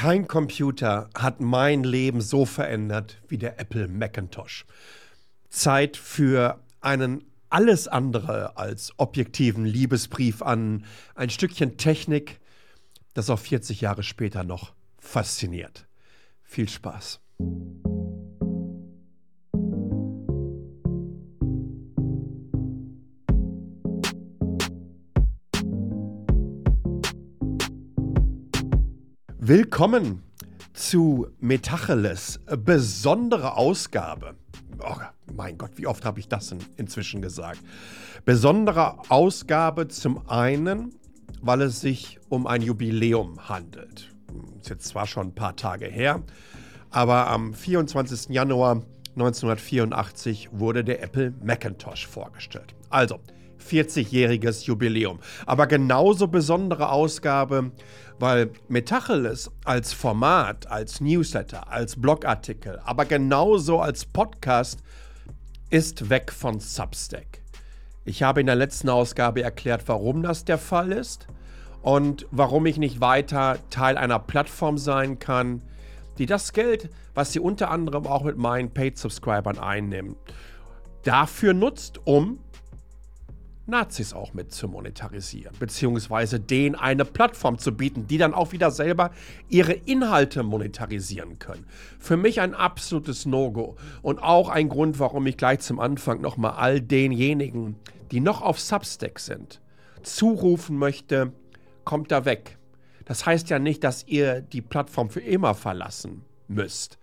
Kein Computer hat mein Leben so verändert wie der Apple Macintosh. Zeit für einen alles andere als objektiven Liebesbrief an ein Stückchen Technik, das auch 40 Jahre später noch fasziniert. Viel Spaß. Willkommen zu Metacheles, besondere Ausgabe. Oh mein Gott, wie oft habe ich das in, inzwischen gesagt? Besondere Ausgabe zum einen, weil es sich um ein Jubiläum handelt. Ist jetzt zwar schon ein paar Tage her, aber am 24. Januar 1984 wurde der Apple Macintosh vorgestellt. Also 40-jähriges Jubiläum. Aber genauso besondere Ausgabe, weil Metacheles als Format, als Newsletter, als Blogartikel, aber genauso als Podcast ist weg von Substack. Ich habe in der letzten Ausgabe erklärt, warum das der Fall ist und warum ich nicht weiter Teil einer Plattform sein kann, die das Geld, was sie unter anderem auch mit meinen Paid-Subscribern einnimmt, dafür nutzt, um Nazis auch mit zu monetarisieren, beziehungsweise denen eine Plattform zu bieten, die dann auch wieder selber ihre Inhalte monetarisieren können. Für mich ein absolutes No-Go und auch ein Grund, warum ich gleich zum Anfang nochmal all denjenigen, die noch auf Substack sind, zurufen möchte, kommt da weg. Das heißt ja nicht, dass ihr die Plattform für immer verlassen müsst.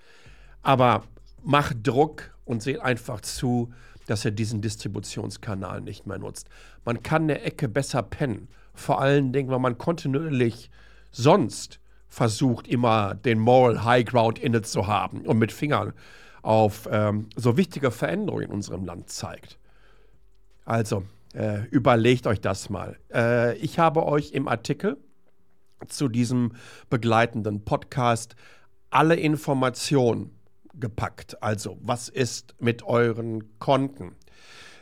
Aber macht Druck und seht einfach zu, dass er diesen Distributionskanal nicht mehr nutzt. Man kann eine Ecke besser pennen. Vor allen Dingen, weil man kontinuierlich sonst versucht, immer den Moral High Ground inne zu haben und mit Fingern auf ähm, so wichtige Veränderungen in unserem Land zeigt. Also, äh, überlegt euch das mal. Äh, ich habe euch im Artikel zu diesem begleitenden Podcast alle Informationen gepackt. Also, was ist mit euren Konten?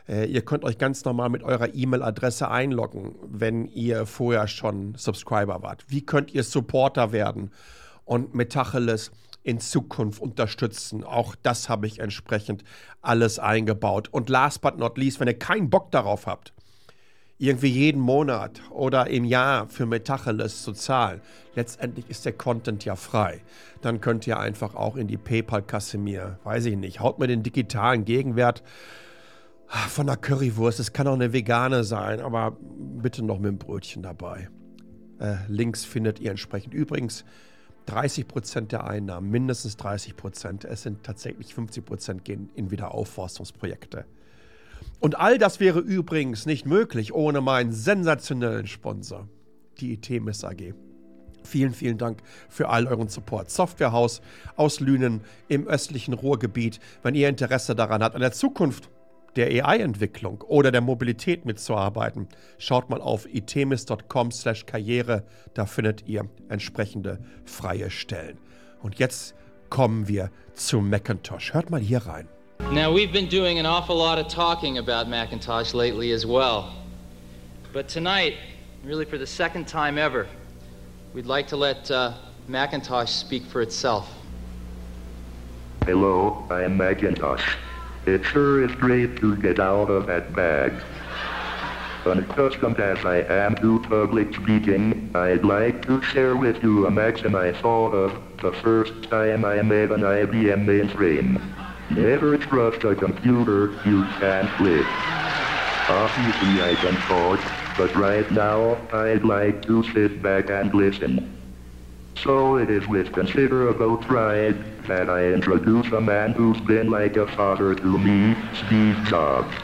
Äh, ihr könnt euch ganz normal mit eurer E-Mail-Adresse einloggen, wenn ihr vorher schon Subscriber wart. Wie könnt ihr Supporter werden und Metacheles in Zukunft unterstützen? Auch das habe ich entsprechend alles eingebaut. Und last but not least, wenn ihr keinen Bock darauf habt, irgendwie jeden Monat oder im Jahr für Metacheles zu zahlen. Letztendlich ist der Content ja frei. Dann könnt ihr einfach auch in die PayPal-Kasse mir, weiß ich nicht, haut mir den digitalen Gegenwert von der Currywurst. Es kann auch eine vegane sein, aber bitte noch mit dem Brötchen dabei. Äh, Links findet ihr entsprechend. Übrigens, 30% der Einnahmen, mindestens 30%, es sind tatsächlich 50% gehen in Wiederaufforstungsprojekte. Und all das wäre übrigens nicht möglich ohne meinen sensationellen Sponsor, die ITMIS AG. Vielen, vielen Dank für all euren Support. Softwarehaus aus Lünen im östlichen Ruhrgebiet. Wenn ihr Interesse daran habt, an der Zukunft der AI-Entwicklung oder der Mobilität mitzuarbeiten, schaut mal auf itemis.com/karriere. Da findet ihr entsprechende freie Stellen. Und jetzt kommen wir zu Macintosh. Hört mal hier rein. Now, we've been doing an awful lot of talking about Macintosh lately as well. But tonight, really for the second time ever, we'd like to let uh, Macintosh speak for itself. Hello, I'm Macintosh. It sure is great to get out of that bag. Unaccustomed as I am to public speaking, I'd like to share with you a maxim I thought of the first time I made an IBM mainframe. Never trust a computer you can't live. Obviously I can talk, but right now I'd like to sit back and listen. So it is with considerable pride that I introduce a man who's been like a father to me, Steve Jobs.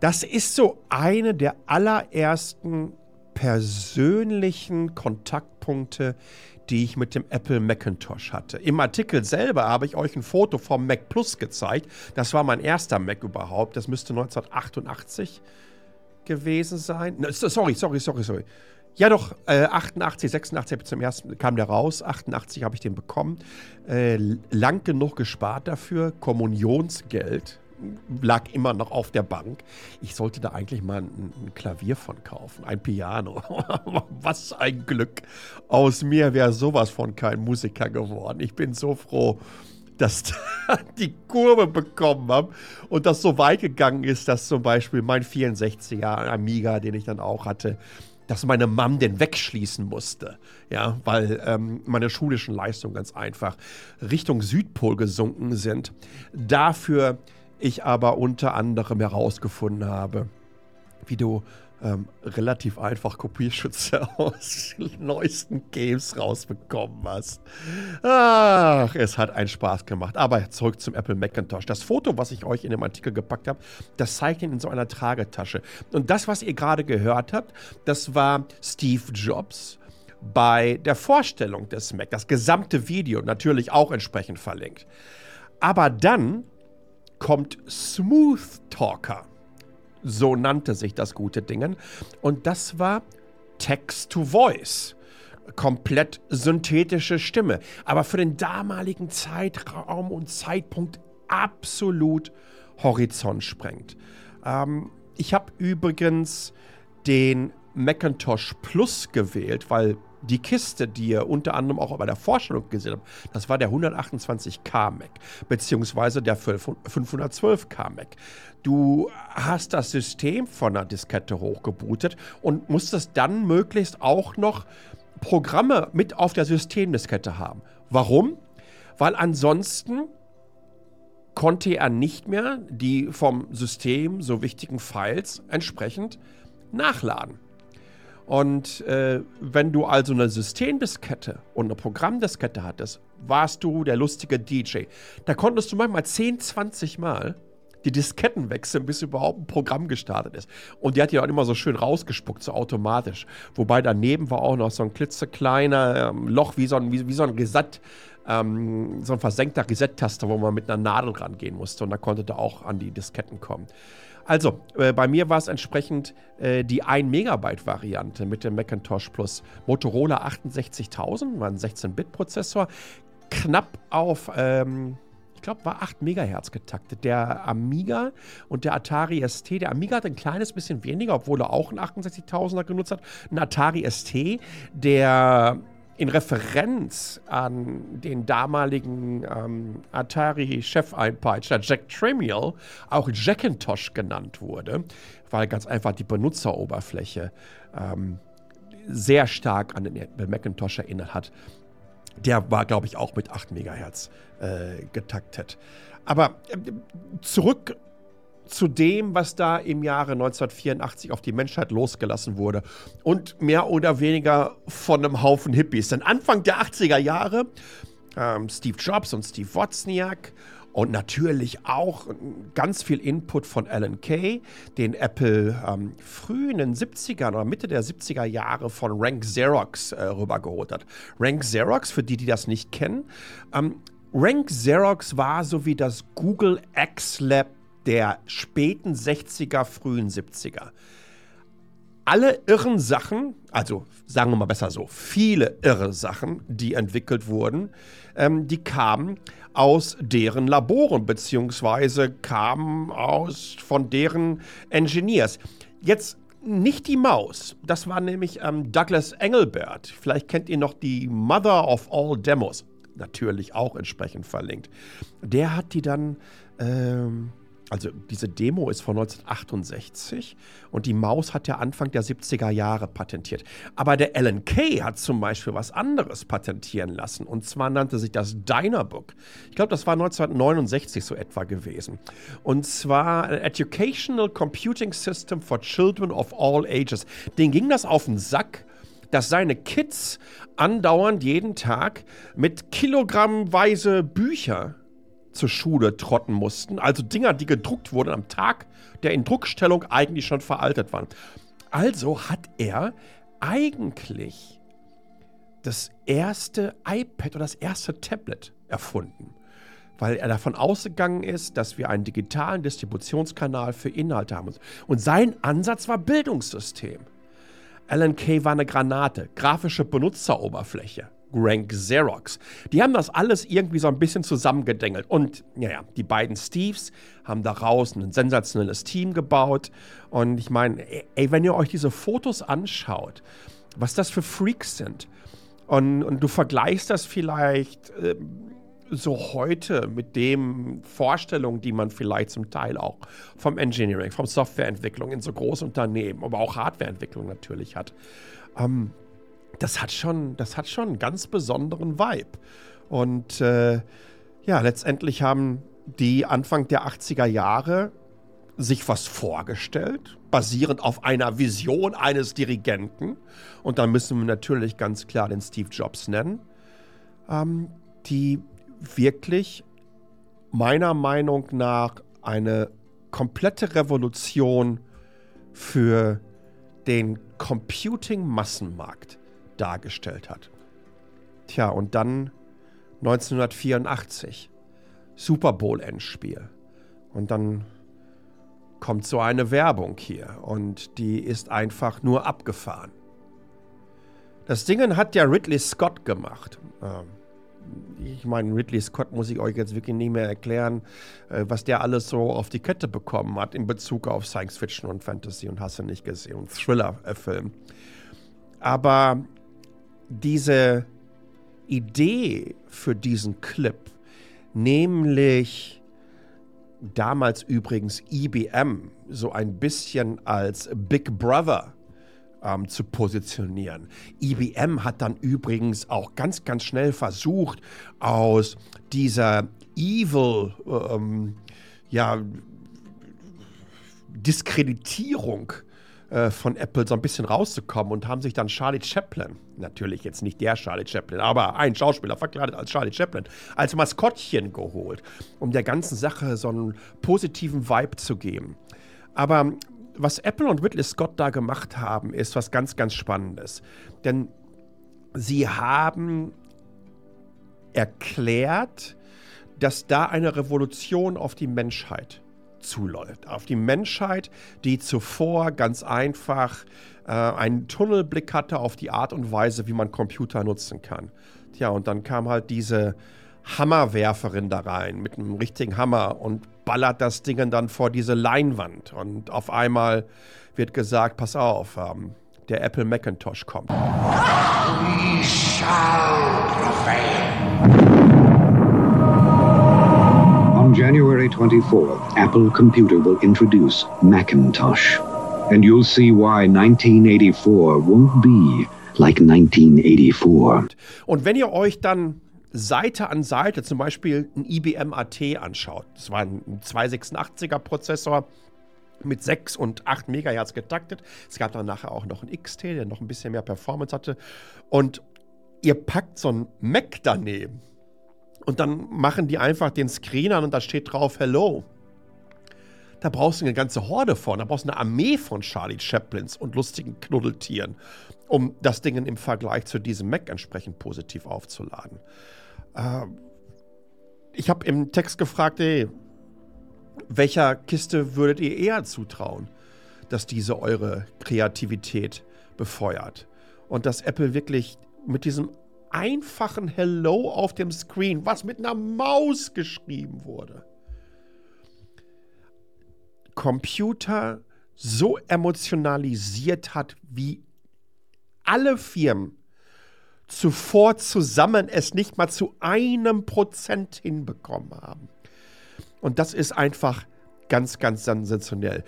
Das ist so eine der allerersten persönlichen Kontaktpunkte, die ich mit dem Apple Macintosh hatte. Im Artikel selber habe ich euch ein Foto vom Mac Plus gezeigt. Das war mein erster Mac überhaupt. Das müsste 1988 gewesen sein. Sorry, sorry, sorry, sorry. Ja, doch, äh, 88, 86 zum ersten kam der raus. 88 habe ich den bekommen. Äh, lang genug gespart dafür. Kommunionsgeld lag immer noch auf der Bank. Ich sollte da eigentlich mal ein, ein Klavier von kaufen, ein Piano. Was ein Glück. Aus mir wäre sowas von kein Musiker geworden. Ich bin so froh, dass die Kurve bekommen habe und das so weit gegangen ist, dass zum Beispiel mein 64er Amiga, den ich dann auch hatte, dass meine Mom den wegschließen musste, ja, weil ähm, meine schulischen Leistungen ganz einfach Richtung Südpol gesunken sind. Dafür ich aber unter anderem herausgefunden habe, wie du ähm, relativ einfach Kopierschütze aus neuesten Games rausbekommen hast. Ach, es hat einen Spaß gemacht. Aber zurück zum Apple Macintosh. Das Foto, was ich euch in dem Artikel gepackt habe, das zeigt ihn in so einer Tragetasche. Und das, was ihr gerade gehört habt, das war Steve Jobs bei der Vorstellung des Mac. Das gesamte Video natürlich auch entsprechend verlinkt. Aber dann kommt Smooth Talker. So nannte sich das gute Ding. Und das war Text-to-Voice. Komplett synthetische Stimme. Aber für den damaligen Zeitraum und Zeitpunkt absolut Horizont sprengt. Ähm, ich habe übrigens den Macintosh Plus gewählt, weil die Kiste, die ihr unter anderem auch bei der Vorstellung gesehen habt, das war der 128K Mac, beziehungsweise der 512K Mac. Du hast das System von einer Diskette hochgebootet und musstest dann möglichst auch noch Programme mit auf der Systemdiskette haben. Warum? Weil ansonsten konnte er nicht mehr die vom System so wichtigen Files entsprechend nachladen. Und äh, wenn du also eine Systemdiskette und eine Programmdiskette hattest, warst du der lustige DJ. Da konntest du manchmal 10, 20 Mal die Disketten wechseln, bis überhaupt ein Programm gestartet ist. Und die hat die dann immer so schön rausgespuckt, so automatisch. Wobei daneben war auch noch so ein klitzekleiner ähm, Loch, wie so ein, wie, wie so ein Reset, ähm, so ein versenkter Reset-Taster, wo man mit einer Nadel rangehen musste. Und da konnte da auch an die Disketten kommen. Also, äh, bei mir war es entsprechend äh, die 1 Megabyte Variante mit dem Macintosh Plus. Motorola 68000, war ein 16-Bit-Prozessor, knapp auf, ähm, ich glaube, war 8 Megahertz getaktet. Der Amiga und der Atari ST, der Amiga hat ein kleines bisschen weniger, obwohl er auch einen 68000er genutzt hat. Ein Atari ST, der in Referenz an den damaligen ähm, Atari-Chefeinpeitscher Jack Tramiel auch Jackintosh genannt wurde, weil ganz einfach die Benutzeroberfläche ähm, sehr stark an den Macintosh erinnert hat. Der war, glaube ich, auch mit 8 MHz äh, getaktet. Aber äh, zurück zu dem, was da im Jahre 1984 auf die Menschheit losgelassen wurde. Und mehr oder weniger von einem Haufen Hippies. Denn Anfang der 80er Jahre, ähm, Steve Jobs und Steve Wozniak und natürlich auch ganz viel Input von Alan Kay, den Apple ähm, früh in den 70ern oder Mitte der 70er Jahre von Rank Xerox äh, rübergeholt hat. Rank Xerox, für die, die das nicht kennen, ähm, Rank Xerox war so wie das Google X Lab der späten 60er, frühen 70er. Alle irren Sachen, also sagen wir mal besser so, viele irre Sachen, die entwickelt wurden, ähm, die kamen aus deren Laboren, beziehungsweise kamen aus von deren Engineers. Jetzt nicht die Maus, das war nämlich ähm, Douglas Engelbert. Vielleicht kennt ihr noch die Mother of All Demos, natürlich auch entsprechend verlinkt. Der hat die dann ähm, also diese Demo ist von 1968 und die Maus hat ja Anfang der 70er Jahre patentiert. Aber der Alan Kay hat zum Beispiel was anderes patentieren lassen und zwar nannte sich das Dynabook. Ich glaube, das war 1969 so etwa gewesen. Und zwar ein Educational Computing System for Children of All Ages. Den ging das auf den Sack dass seine Kids andauernd jeden Tag mit kilogrammweise Bücher zur Schule trotten mussten. Also Dinger, die gedruckt wurden am Tag der in Druckstellung eigentlich schon veraltet waren. Also hat er eigentlich das erste iPad oder das erste Tablet erfunden. Weil er davon ausgegangen ist, dass wir einen digitalen Distributionskanal für Inhalte haben. Und sein Ansatz war Bildungssystem. Alan Kay war eine Granate, grafische Benutzeroberfläche Rank Xerox. Die haben das alles irgendwie so ein bisschen zusammengedengelt. Und naja, die beiden Steves haben daraus ein sensationelles Team gebaut. Und ich meine, ey, wenn ihr euch diese Fotos anschaut, was das für Freaks sind. Und, und du vergleichst das vielleicht äh, so heute mit den Vorstellungen, die man vielleicht zum Teil auch vom Engineering, vom Softwareentwicklung in so Großunternehmen, aber auch Hardwareentwicklung natürlich hat. Ähm, das hat schon, das hat schon einen ganz besonderen Vibe. Und äh, ja, letztendlich haben die Anfang der 80er Jahre sich was vorgestellt, basierend auf einer Vision eines Dirigenten. Und da müssen wir natürlich ganz klar den Steve Jobs nennen, ähm, die wirklich meiner Meinung nach eine komplette Revolution für den Computing-Massenmarkt dargestellt hat. Tja, und dann 1984, Super Bowl-Endspiel. Und dann kommt so eine Werbung hier und die ist einfach nur abgefahren. Das Ding hat ja Ridley Scott gemacht. Ähm, ich meine, Ridley Scott muss ich euch jetzt wirklich nicht mehr erklären, äh, was der alles so auf die Kette bekommen hat in Bezug auf Science Fiction und Fantasy und hast du nicht gesehen und Thriller-Film. Aber diese Idee für diesen Clip, nämlich damals übrigens IBM so ein bisschen als Big Brother ähm, zu positionieren. IBM hat dann übrigens auch ganz, ganz schnell versucht, aus dieser Evil, ähm, ja, Diskreditierung äh, von Apple so ein bisschen rauszukommen und haben sich dann Charlie Chaplin, natürlich jetzt nicht der Charlie Chaplin, aber ein Schauspieler verkleidet als Charlie Chaplin, als Maskottchen geholt, um der ganzen Sache so einen positiven Vibe zu geben. Aber was Apple und Ridley Scott da gemacht haben, ist was ganz, ganz Spannendes. Denn sie haben erklärt, dass da eine Revolution auf die Menschheit zuläuft. Auf die Menschheit, die zuvor ganz einfach äh, einen Tunnelblick hatte auf die Art und Weise, wie man Computer nutzen kann. Tja, und dann kam halt diese Hammerwerferin da rein mit einem richtigen Hammer und ballert das Ding dann vor diese Leinwand. Und auf einmal wird gesagt, pass auf, ähm, der Apple Macintosh kommt. We shall prevail. January 24th, Apple Computer will introduce Macintosh. And you'll see why 1984 won't be like 1984. Und wenn ihr euch dann Seite an Seite zum Beispiel ein IBM AT anschaut, das war ein 286er Prozessor, mit 6 und 8 Megahertz getaktet. Es gab dann nachher auch noch einen XT, der noch ein bisschen mehr Performance hatte. Und ihr packt so ein Mac daneben und dann machen die einfach den Screen an und da steht drauf Hello. Da brauchst du eine ganze Horde von, da brauchst du eine Armee von Charlie Chaplins und lustigen Knuddeltieren, um das Ding im Vergleich zu diesem Mac entsprechend positiv aufzuladen. Äh, ich habe im Text gefragt, ey, welcher Kiste würdet ihr eher zutrauen, dass diese eure Kreativität befeuert? Und dass Apple wirklich mit diesem einfachen Hello auf dem Screen, was mit einer Maus geschrieben wurde. Computer so emotionalisiert hat, wie alle Firmen zuvor zusammen es nicht mal zu einem Prozent hinbekommen haben. Und das ist einfach ganz, ganz sensationell.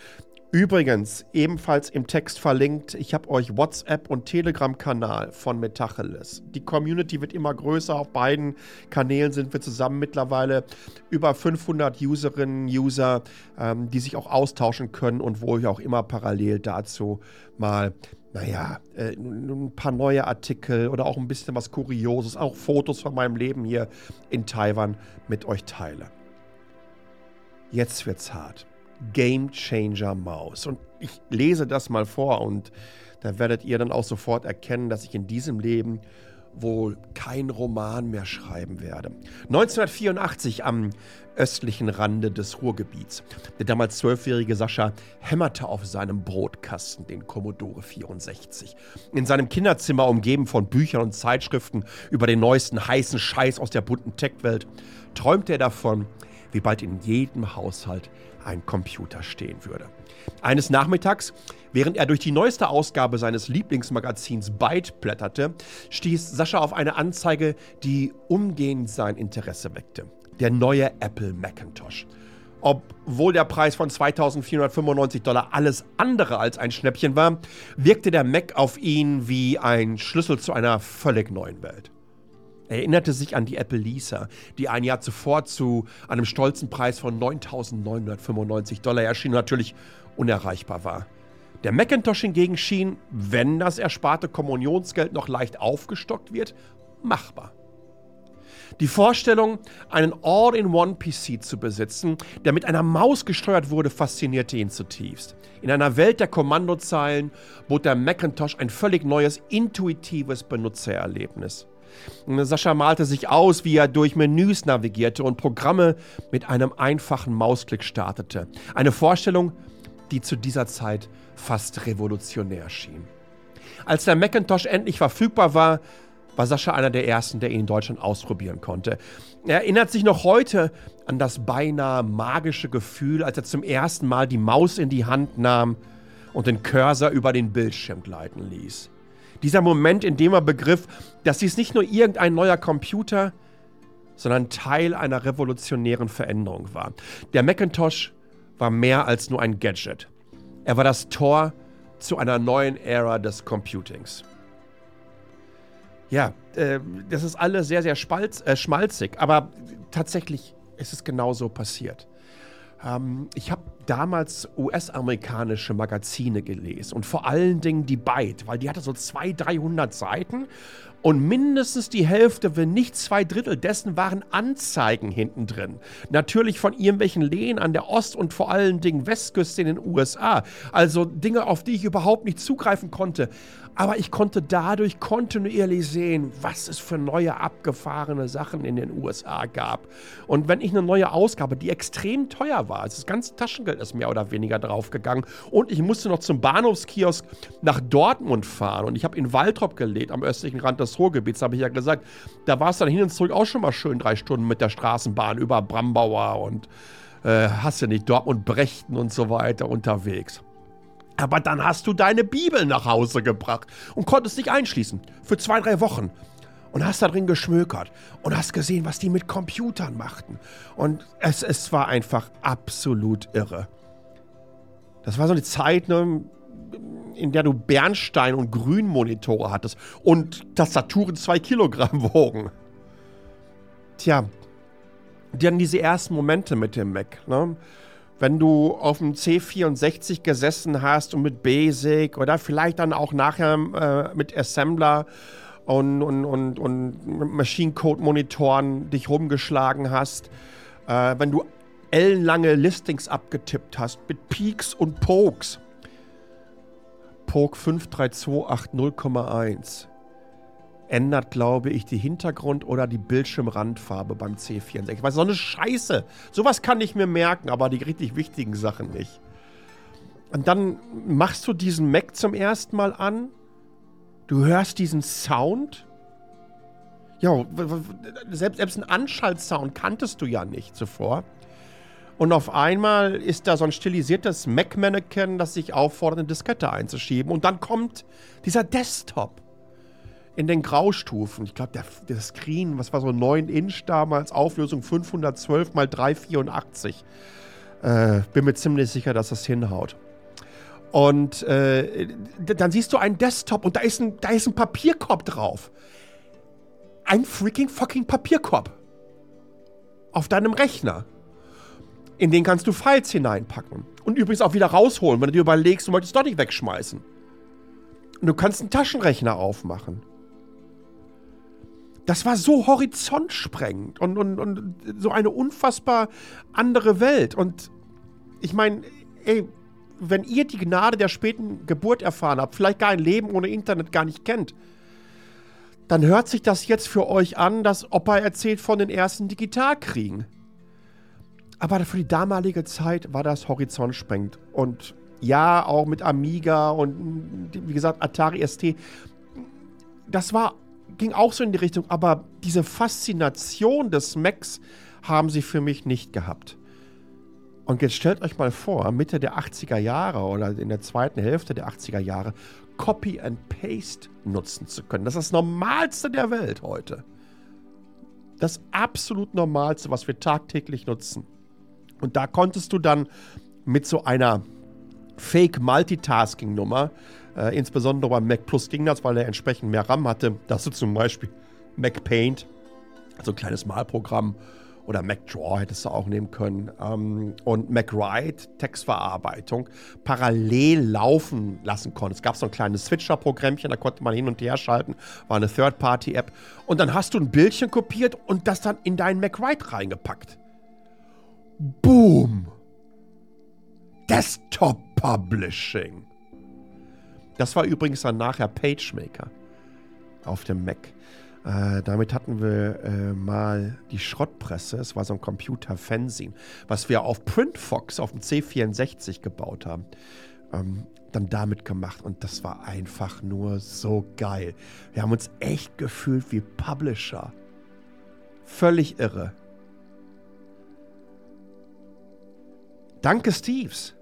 Übrigens, ebenfalls im Text verlinkt, ich habe euch WhatsApp und Telegram-Kanal von Metacheles. Die Community wird immer größer. Auf beiden Kanälen sind wir zusammen mittlerweile über 500 Userinnen, User, ähm, die sich auch austauschen können und wo ich auch immer parallel dazu mal naja, äh, ein paar neue Artikel oder auch ein bisschen was Kurioses, auch Fotos von meinem Leben hier in Taiwan mit euch teile. Jetzt wird's hart. Game Changer Maus. Und ich lese das mal vor und da werdet ihr dann auch sofort erkennen, dass ich in diesem Leben wohl kein Roman mehr schreiben werde. 1984 am östlichen Rande des Ruhrgebiets. Der damals zwölfjährige Sascha hämmerte auf seinem Brotkasten den Commodore 64. In seinem Kinderzimmer, umgeben von Büchern und Zeitschriften über den neuesten heißen Scheiß aus der bunten Tech-Welt, träumte er davon, wie bald in jedem Haushalt ein Computer stehen würde. Eines Nachmittags, während er durch die neueste Ausgabe seines Lieblingsmagazins Byte blätterte, stieß Sascha auf eine Anzeige, die umgehend sein Interesse weckte. Der neue Apple Macintosh. Obwohl der Preis von 2495 Dollar alles andere als ein Schnäppchen war, wirkte der Mac auf ihn wie ein Schlüssel zu einer völlig neuen Welt. Er erinnerte sich an die Apple Lisa, die ein Jahr zuvor zu einem stolzen Preis von 9.995 Dollar erschien und natürlich unerreichbar war. Der Macintosh hingegen schien, wenn das ersparte Kommunionsgeld noch leicht aufgestockt wird, machbar. Die Vorstellung, einen All-in-One-PC zu besitzen, der mit einer Maus gesteuert wurde, faszinierte ihn zutiefst. In einer Welt der Kommandozeilen bot der Macintosh ein völlig neues, intuitives Benutzererlebnis. Sascha malte sich aus, wie er durch Menüs navigierte und Programme mit einem einfachen Mausklick startete. Eine Vorstellung, die zu dieser Zeit fast revolutionär schien. Als der Macintosh endlich verfügbar war, war Sascha einer der ersten, der ihn in Deutschland ausprobieren konnte. Er erinnert sich noch heute an das beinahe magische Gefühl, als er zum ersten Mal die Maus in die Hand nahm und den Cursor über den Bildschirm gleiten ließ. Dieser Moment, in dem er begriff, dass dies nicht nur irgendein neuer Computer, sondern Teil einer revolutionären Veränderung war. Der Macintosh war mehr als nur ein Gadget. Er war das Tor zu einer neuen Ära des Computings. Ja, äh, das ist alles sehr, sehr spalz, äh, schmalzig, aber tatsächlich ist es genauso passiert. Ähm, ich habe damals US-amerikanische Magazine gelesen und vor allen Dingen die Byte, weil die hatte so 200, 300 Seiten und mindestens die Hälfte, wenn nicht zwei Drittel dessen waren Anzeigen hinten drin. Natürlich von irgendwelchen Lehen an der Ost- und vor allen Dingen Westküste in den USA. Also Dinge, auf die ich überhaupt nicht zugreifen konnte. Aber ich konnte dadurch kontinuierlich sehen, was es für neue abgefahrene Sachen in den USA gab. Und wenn ich eine neue Ausgabe, die extrem teuer war, also das ganze Taschengeld ist mehr oder weniger draufgegangen und ich musste noch zum Bahnhofskiosk nach Dortmund fahren und ich habe in Waltrop gelebt, am östlichen Rand des Ruhrgebiets, habe ich ja gesagt, da war es dann hin und zurück auch schon mal schön drei Stunden mit der Straßenbahn über Brambauer und äh, hast du nicht, Dortmund, Brechten und so weiter unterwegs. Aber dann hast du deine Bibel nach Hause gebracht und konntest dich einschließen für zwei, drei Wochen. Und hast da drin geschmökert und hast gesehen, was die mit Computern machten. Und es, es war einfach absolut irre. Das war so eine Zeit, ne, in der du Bernstein- und Grünmonitore hattest und Tastaturen zwei Kilogramm wogen. Tja, dann diese ersten Momente mit dem Mac. Ne? Wenn du auf dem C64 gesessen hast und mit Basic oder vielleicht dann auch nachher äh, mit Assembler und, und, und, und Machine Code Monitoren dich rumgeschlagen hast, äh, wenn du ellenlange Listings abgetippt hast mit Peaks und Pokes. Poke 53280,1 ändert, glaube ich, die Hintergrund- oder die Bildschirmrandfarbe beim C64. Weil so eine Scheiße. Sowas kann ich mir merken, aber die richtig wichtigen Sachen nicht. Und dann machst du diesen Mac zum ersten Mal an. Du hörst diesen Sound. Ja, selbst, selbst einen Anschaltsound kanntest du ja nicht zuvor. Und auf einmal ist da so ein stilisiertes Mac-Mannequin, das sich auffordert, eine Diskette einzuschieben. Und dann kommt dieser Desktop in den Graustufen. Ich glaube, der, der, Screen, was war so 9 Inch damals, Auflösung 512 mal 384. Äh, bin mir ziemlich sicher, dass das hinhaut. Und äh, dann siehst du einen Desktop und da ist ein, da ist ein Papierkorb drauf. Ein freaking fucking Papierkorb. Auf deinem Rechner. In den kannst du Files hineinpacken. Und übrigens auch wieder rausholen, wenn du dir überlegst, du möchtest doch nicht wegschmeißen. Und du kannst einen Taschenrechner aufmachen das war so horizontsprengend und, und, und so eine unfassbar andere Welt. Und ich meine, ey, wenn ihr die Gnade der späten Geburt erfahren habt, vielleicht gar ein Leben ohne Internet gar nicht kennt, dann hört sich das jetzt für euch an, dass Opa erzählt von den ersten Digitalkriegen. Aber für die damalige Zeit war das horizontsprengend. Und ja, auch mit Amiga und wie gesagt Atari ST. Das war, ging auch so in die Richtung, aber diese Faszination des Macs haben sie für mich nicht gehabt. Und jetzt stellt euch mal vor, Mitte der 80er Jahre oder in der zweiten Hälfte der 80er Jahre Copy and Paste nutzen zu können. Das ist das Normalste der Welt heute. Das absolut Normalste, was wir tagtäglich nutzen. Und da konntest du dann mit so einer Fake-Multitasking-Nummer, äh, insbesondere beim Mac Plus ging das, weil er entsprechend mehr RAM hatte, dass du zum Beispiel Mac Paint, also ein kleines Malprogramm, oder MacDraw hättest du auch nehmen können. Ähm, und MacWrite, Textverarbeitung, parallel laufen lassen konntest. Es gab so ein kleines Switcher-Programmchen, da konnte man hin und her schalten. War eine Third-Party-App. Und dann hast du ein Bildchen kopiert und das dann in deinen MacWrite reingepackt. Boom! Desktop Publishing. Das war übrigens dann nachher PageMaker auf dem Mac. Äh, damit hatten wir äh, mal die Schrottpresse, es war so ein Computer-Fanzine, was wir auf PrintFox auf dem C64 gebaut haben. Ähm, dann damit gemacht und das war einfach nur so geil. Wir haben uns echt gefühlt wie Publisher. Völlig irre. Danke, Steves.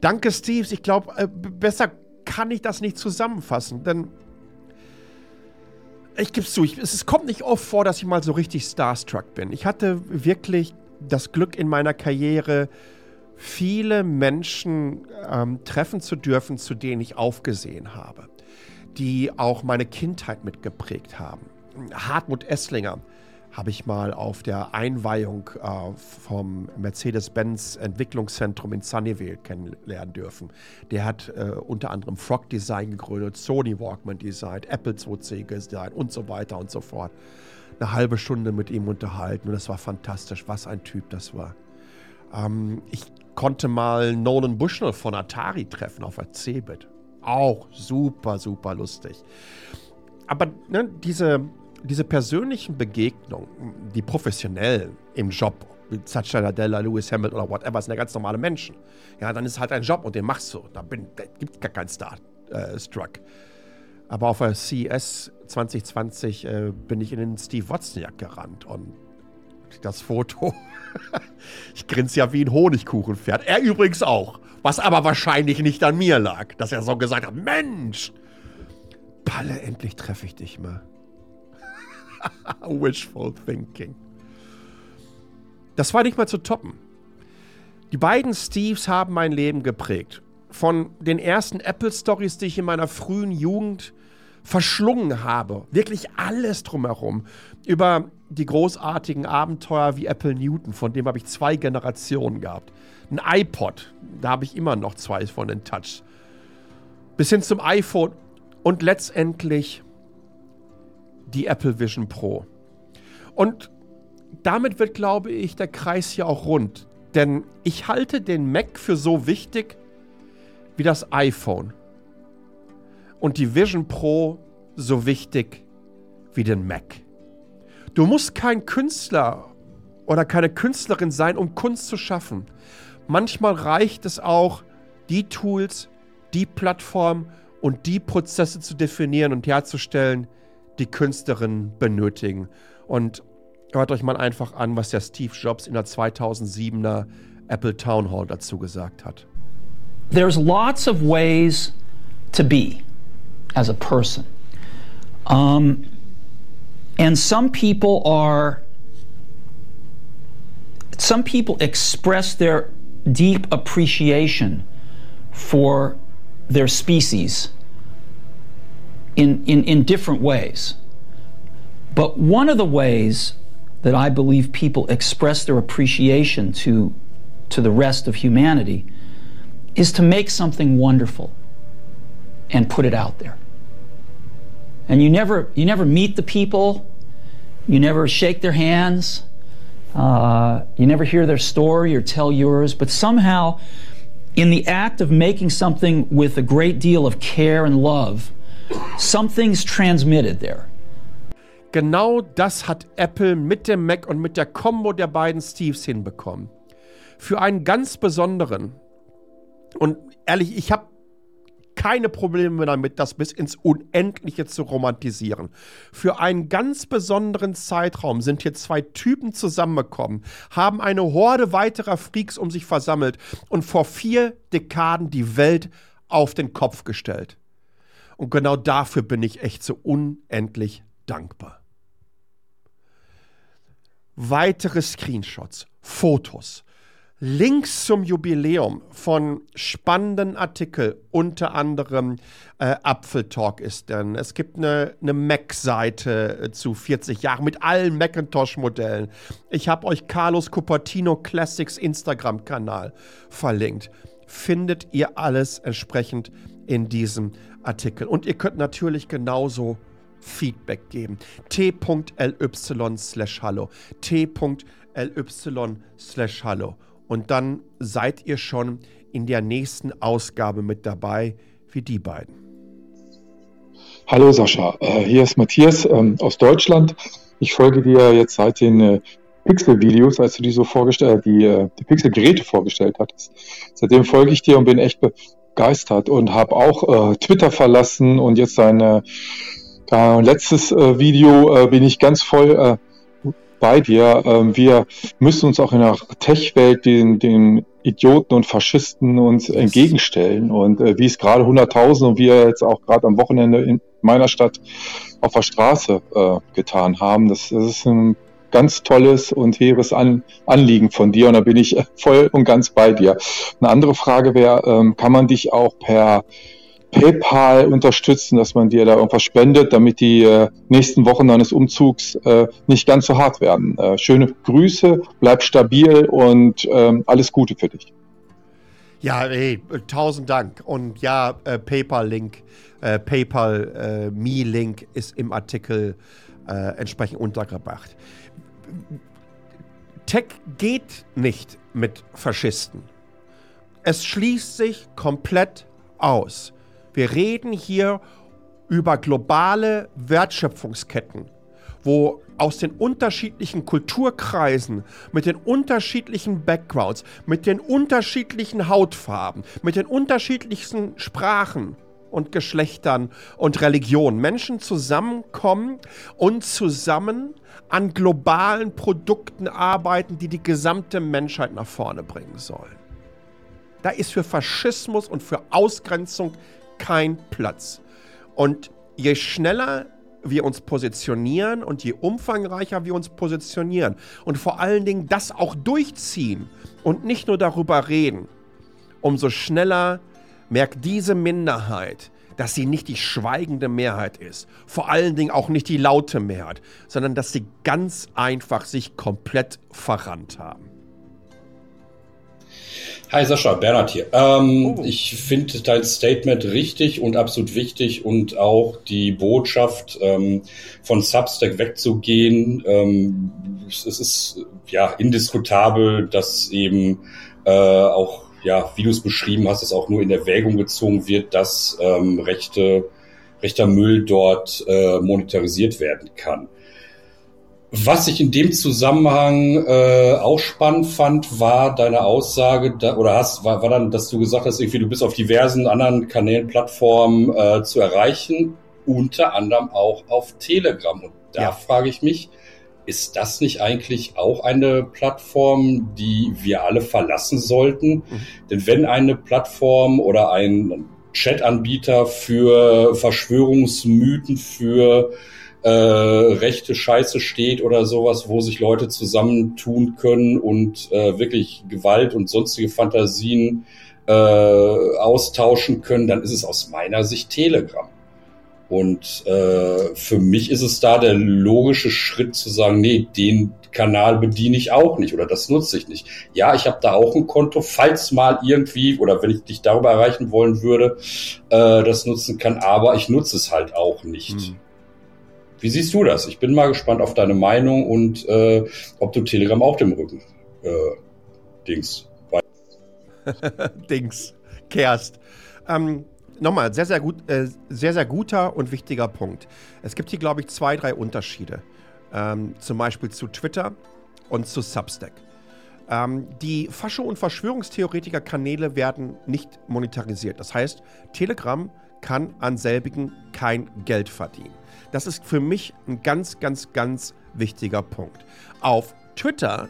Danke, Steves. Ich glaube, äh, besser kann ich das nicht zusammenfassen, denn ich gebe es zu, ich, es kommt nicht oft vor, dass ich mal so richtig starstruck bin. Ich hatte wirklich das Glück in meiner Karriere, viele Menschen ähm, treffen zu dürfen, zu denen ich aufgesehen habe, die auch meine Kindheit mitgeprägt haben. Hartmut Esslinger, habe ich mal auf der Einweihung äh, vom Mercedes-Benz Entwicklungszentrum in Sunnyvale kennenlernen dürfen. Der hat äh, unter anderem Frog Design gegründet, Sony Walkman designt, Apple IIc designt und so weiter und so fort. Eine halbe Stunde mit ihm unterhalten und das war fantastisch. Was ein Typ das war. Ähm, ich konnte mal Nolan Bushnell von Atari treffen auf der Cebit. Auch super, super lustig. Aber ne, diese, diese persönlichen Begegnungen, die professionell im Job, wie Satya Nadella, Lewis Hamilton oder whatever, sind ja ganz normale Menschen. Ja, dann ist halt ein Job und den machst du. Da, bin, da gibt gar keinen Star-Struck. Äh, Aber auf der CES 2020 äh, bin ich in den Steve Wozniak gerannt und das Foto. ich grinse ja wie ein Honigkuchenpferd. Er übrigens auch. Was aber wahrscheinlich nicht an mir lag, dass er so gesagt hat: Mensch, Palle, endlich treffe ich dich mal. Wishful thinking. Das war nicht mal zu toppen. Die beiden Steves haben mein Leben geprägt. Von den ersten Apple-Stories, die ich in meiner frühen Jugend verschlungen habe. Wirklich alles drumherum. Über die großartigen Abenteuer wie Apple Newton, von dem habe ich zwei Generationen gehabt. Ein iPod, da habe ich immer noch zwei von den Touch. Bis hin zum iPhone und letztendlich die Apple Vision Pro. Und damit wird, glaube ich, der Kreis hier auch rund. Denn ich halte den Mac für so wichtig wie das iPhone. Und die Vision Pro so wichtig wie den Mac. Du musst kein Künstler oder keine Künstlerin sein, um Kunst zu schaffen. Manchmal reicht es auch, die Tools, die Plattform und die Prozesse zu definieren und herzustellen, die Künstlerinnen benötigen. Und hört euch mal einfach an, was der Steve Jobs in der 2007er Apple Town Hall dazu gesagt hat. There's lots of ways to be as a person. Um, and some people are, some people express their deep appreciation for their species in, in, in different ways. But one of the ways that I believe people express their appreciation to, to the rest of humanity is to make something wonderful and put it out there. And you never, you never meet the people, you never shake their hands, uh, you never hear their story or tell yours, but somehow, in the act of making something with a great deal of care and love, Something's transmitted there. Genau das hat Apple mit dem Mac und mit der Combo der beiden Steves hinbekommen. Für einen ganz besonderen, und ehrlich, ich habe keine Probleme damit, das bis ins Unendliche zu romantisieren. Für einen ganz besonderen Zeitraum sind hier zwei Typen zusammengekommen, haben eine Horde weiterer Freaks um sich versammelt und vor vier Dekaden die Welt auf den Kopf gestellt. Und genau dafür bin ich echt so unendlich dankbar. Weitere Screenshots, Fotos, Links zum Jubiläum von spannenden Artikeln, unter anderem äh, Apfeltalk ist denn. Es gibt eine, eine Mac-Seite äh, zu 40 Jahren mit allen Macintosh-Modellen. Ich habe euch Carlos Cupertino Classics Instagram-Kanal verlinkt. Findet ihr alles entsprechend in diesem Artikel. Und ihr könnt natürlich genauso Feedback geben. t.ly slash hallo. t.ly slash hallo und dann seid ihr schon in der nächsten Ausgabe mit dabei, wie die beiden. Hallo Sascha, äh, hier ist Matthias ähm, aus Deutschland. Ich folge dir jetzt seit den äh, Pixel-Videos, als du die so vorgestellt, die, äh, die Pixel-Geräte vorgestellt hattest. Seitdem folge ich dir und bin echt begeistert und habe auch Twitter verlassen und jetzt dein letztes Video bin ich ganz voll bei dir. Ähm, wir müssen uns auch in der Tech-Welt den, den Idioten und Faschisten uns entgegenstellen. Und äh, wie es gerade 100.000 und wir jetzt auch gerade am Wochenende in meiner Stadt auf der Straße äh, getan haben, das, das ist ein ganz tolles und hehres An Anliegen von dir und da bin ich voll und ganz bei dir. Eine andere Frage wäre, ähm, kann man dich auch per PayPal unterstützen, dass man dir da irgendwas spendet, damit die äh, nächsten Wochen deines Umzugs äh, nicht ganz so hart werden. Äh, schöne Grüße, bleib stabil und ähm, alles Gute für dich. Ja, hey, tausend Dank. Und ja, äh, PayPal-Link, äh, PayPal-Me-Link äh, ist im Artikel entsprechend untergebracht. Tech geht nicht mit Faschisten. Es schließt sich komplett aus. Wir reden hier über globale Wertschöpfungsketten, wo aus den unterschiedlichen Kulturkreisen, mit den unterschiedlichen Backgrounds, mit den unterschiedlichen Hautfarben, mit den unterschiedlichsten Sprachen und Geschlechtern und Religionen Menschen zusammenkommen und zusammen an globalen Produkten arbeiten, die die gesamte Menschheit nach vorne bringen sollen. Da ist für Faschismus und für Ausgrenzung kein Platz. Und je schneller wir uns positionieren und je umfangreicher wir uns positionieren und vor allen Dingen das auch durchziehen und nicht nur darüber reden, umso schneller merkt diese Minderheit, dass sie nicht die schweigende Mehrheit ist, vor allen Dingen auch nicht die laute Mehrheit, sondern dass sie ganz einfach sich komplett verrannt haben. Hi Sascha, Bernhard hier. Ähm, oh. Ich finde dein Statement richtig und absolut wichtig und auch die Botschaft ähm, von Substack wegzugehen. Ähm, es ist ja indiskutabel, dass eben äh, auch, ja, wie du es beschrieben hast, es auch nur in Erwägung gezogen wird, dass ähm, rechte, rechter Müll dort äh, monetarisiert werden kann. Was ich in dem Zusammenhang äh, auch spannend fand, war deine Aussage, da, oder hast, war, war dann, dass du gesagt hast, irgendwie du bist auf diversen anderen Kanälen, Plattformen äh, zu erreichen, unter anderem auch auf Telegram. Und da ja. frage ich mich, ist das nicht eigentlich auch eine Plattform, die wir alle verlassen sollten? Mhm. Denn wenn eine Plattform oder ein Chatanbieter für Verschwörungsmythen, für äh, rechte Scheiße steht oder sowas, wo sich Leute zusammentun können und äh, wirklich Gewalt und sonstige Fantasien äh, austauschen können, dann ist es aus meiner Sicht Telegram. Und äh, für mich ist es da der logische Schritt zu sagen, nee, den Kanal bediene ich auch nicht oder das nutze ich nicht. Ja, ich habe da auch ein Konto, falls mal irgendwie oder wenn ich dich darüber erreichen wollen würde, äh, das nutzen kann, aber ich nutze es halt auch nicht. Hm. Wie siehst du das? Ich bin mal gespannt auf deine Meinung und äh, ob du Telegram auch dem Rücken äh, Dings. Dings, kehrst. Ähm, nochmal, sehr, sehr gut, äh, sehr, sehr guter und wichtiger Punkt. Es gibt hier, glaube ich, zwei, drei Unterschiede. Ähm, zum Beispiel zu Twitter und zu Substack. Ähm, die Fascho- und Verschwörungstheoretiker-Kanäle werden nicht monetarisiert. Das heißt, Telegram kann an selbigen kein Geld verdienen. Das ist für mich ein ganz, ganz, ganz wichtiger Punkt. Auf Twitter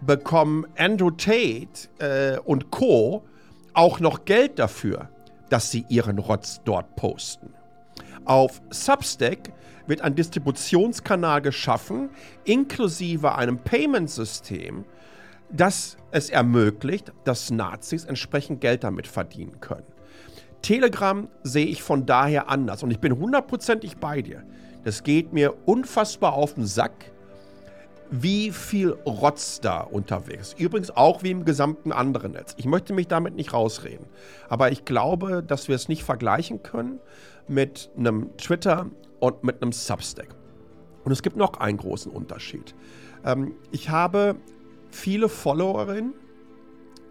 bekommen Andrew Tate äh, und Co. auch noch Geld dafür, dass sie ihren Rotz dort posten. Auf Substack wird ein Distributionskanal geschaffen, inklusive einem Payment-System, das es ermöglicht, dass Nazis entsprechend Geld damit verdienen können. Telegram sehe ich von daher anders und ich bin hundertprozentig bei dir. Das geht mir unfassbar auf den Sack, wie viel Rotz da unterwegs ist. Übrigens auch wie im gesamten anderen Netz. Ich möchte mich damit nicht rausreden. Aber ich glaube, dass wir es nicht vergleichen können mit einem Twitter und mit einem Substack. Und es gibt noch einen großen Unterschied. Ähm, ich habe viele Followerinnen,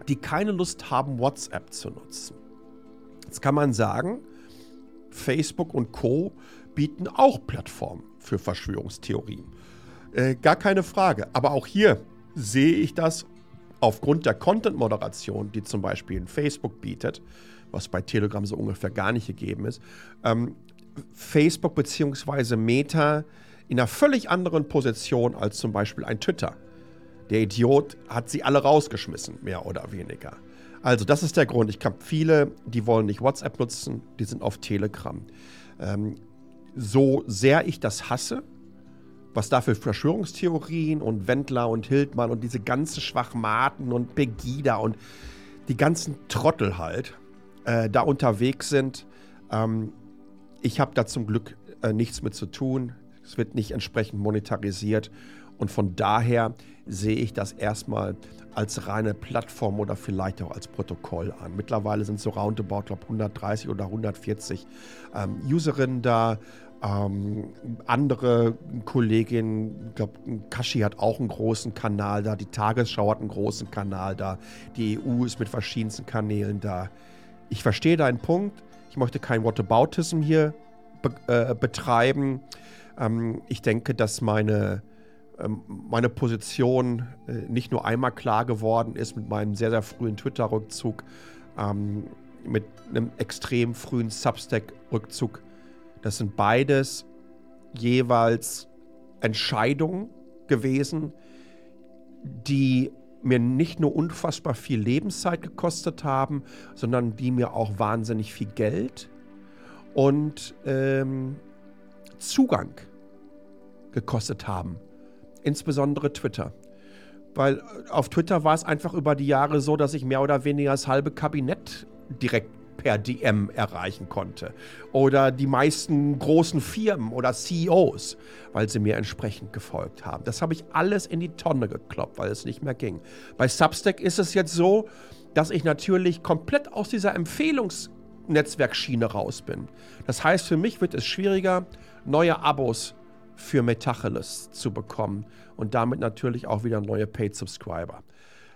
die keine Lust haben, WhatsApp zu nutzen. Jetzt kann man sagen, Facebook und Co bieten auch Plattformen für Verschwörungstheorien. Äh, gar keine Frage. Aber auch hier sehe ich das aufgrund der Content-Moderation, die zum Beispiel Facebook bietet, was bei Telegram so ungefähr gar nicht gegeben ist, ähm, Facebook bzw. Meta in einer völlig anderen Position als zum Beispiel ein Twitter. Der Idiot hat sie alle rausgeschmissen, mehr oder weniger. Also, das ist der Grund. Ich habe viele, die wollen nicht WhatsApp nutzen, die sind auf Telegram. Ähm, so sehr ich das hasse, was da für Verschwörungstheorien und Wendler und Hildmann und diese ganzen Schwachmaten und Pegida und die ganzen Trottel halt äh, da unterwegs sind. Ähm, ich habe da zum Glück äh, nichts mit zu tun. Es wird nicht entsprechend monetarisiert. Und von daher sehe ich das erstmal als reine Plattform oder vielleicht auch als Protokoll an. Mittlerweile sind so roundabout, glaube 130 oder 140 ähm, Userinnen da. Ähm, andere Kolleginnen, ich glaube, Kashi hat auch einen großen Kanal da, die Tagesschau hat einen großen Kanal da, die EU ist mit verschiedensten Kanälen da. Ich verstehe deinen Punkt. Ich möchte kein Whataboutism hier be äh, betreiben. Ähm, ich denke, dass meine, ähm, meine Position äh, nicht nur einmal klar geworden ist mit meinem sehr, sehr frühen Twitter-Rückzug, ähm, mit einem extrem frühen Substack-Rückzug das sind beides jeweils Entscheidungen gewesen, die mir nicht nur unfassbar viel Lebenszeit gekostet haben, sondern die mir auch wahnsinnig viel Geld und ähm, Zugang gekostet haben. Insbesondere Twitter. Weil auf Twitter war es einfach über die Jahre so, dass ich mehr oder weniger das halbe Kabinett direkt per DM erreichen konnte. Oder die meisten großen Firmen oder CEOs, weil sie mir entsprechend gefolgt haben. Das habe ich alles in die Tonne gekloppt, weil es nicht mehr ging. Bei Substack ist es jetzt so, dass ich natürlich komplett aus dieser Empfehlungsnetzwerkschiene raus bin. Das heißt, für mich wird es schwieriger, neue Abos für Metacheles zu bekommen und damit natürlich auch wieder neue Paid Subscriber.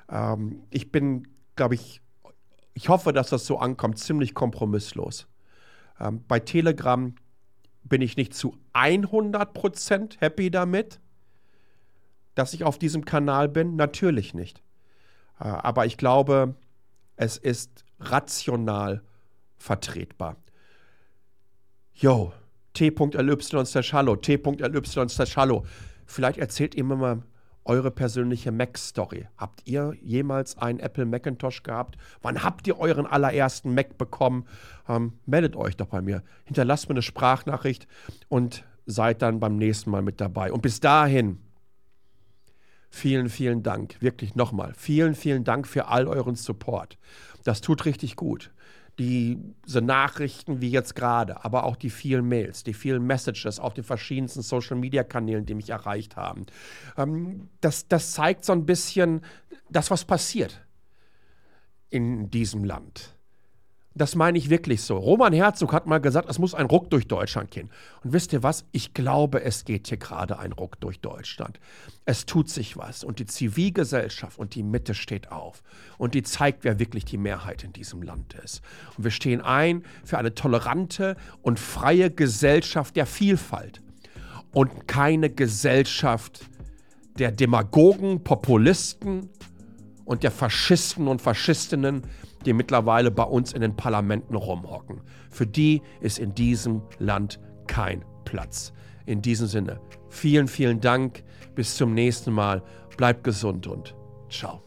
Ähm, ich bin, glaube ich, ich hoffe, dass das so ankommt, ziemlich kompromisslos. Ähm, bei Telegram bin ich nicht zu 100% happy damit, dass ich auf diesem Kanal bin. Natürlich nicht. Äh, aber ich glaube, es ist rational vertretbar. Yo, t.ly slash hallo, t.ly slash hallo. Vielleicht erzählt ihr mir mal eure persönliche Mac-Story. Habt ihr jemals einen Apple Macintosh gehabt? Wann habt ihr euren allerersten Mac bekommen? Ähm, meldet euch doch bei mir. Hinterlasst mir eine Sprachnachricht und seid dann beim nächsten Mal mit dabei. Und bis dahin, vielen, vielen Dank. Wirklich nochmal. Vielen, vielen Dank für all euren Support. Das tut richtig gut diese Nachrichten wie jetzt gerade, aber auch die vielen Mails, die vielen Messages auf den verschiedensten Social-Media-Kanälen, die mich erreicht haben. Ähm, das, das zeigt so ein bisschen das, was passiert in diesem Land. Das meine ich wirklich so. Roman Herzog hat mal gesagt, es muss ein Ruck durch Deutschland gehen. Und wisst ihr was? Ich glaube, es geht hier gerade ein Ruck durch Deutschland. Es tut sich was und die Zivilgesellschaft und die Mitte steht auf und die zeigt, wer wirklich die Mehrheit in diesem Land ist. Und wir stehen ein für eine tolerante und freie Gesellschaft der Vielfalt und keine Gesellschaft der Demagogen, Populisten und der Faschisten und Faschistinnen, die mittlerweile bei uns in den Parlamenten rumhocken. Für die ist in diesem Land kein Platz. In diesem Sinne, vielen, vielen Dank. Bis zum nächsten Mal. Bleibt gesund und ciao.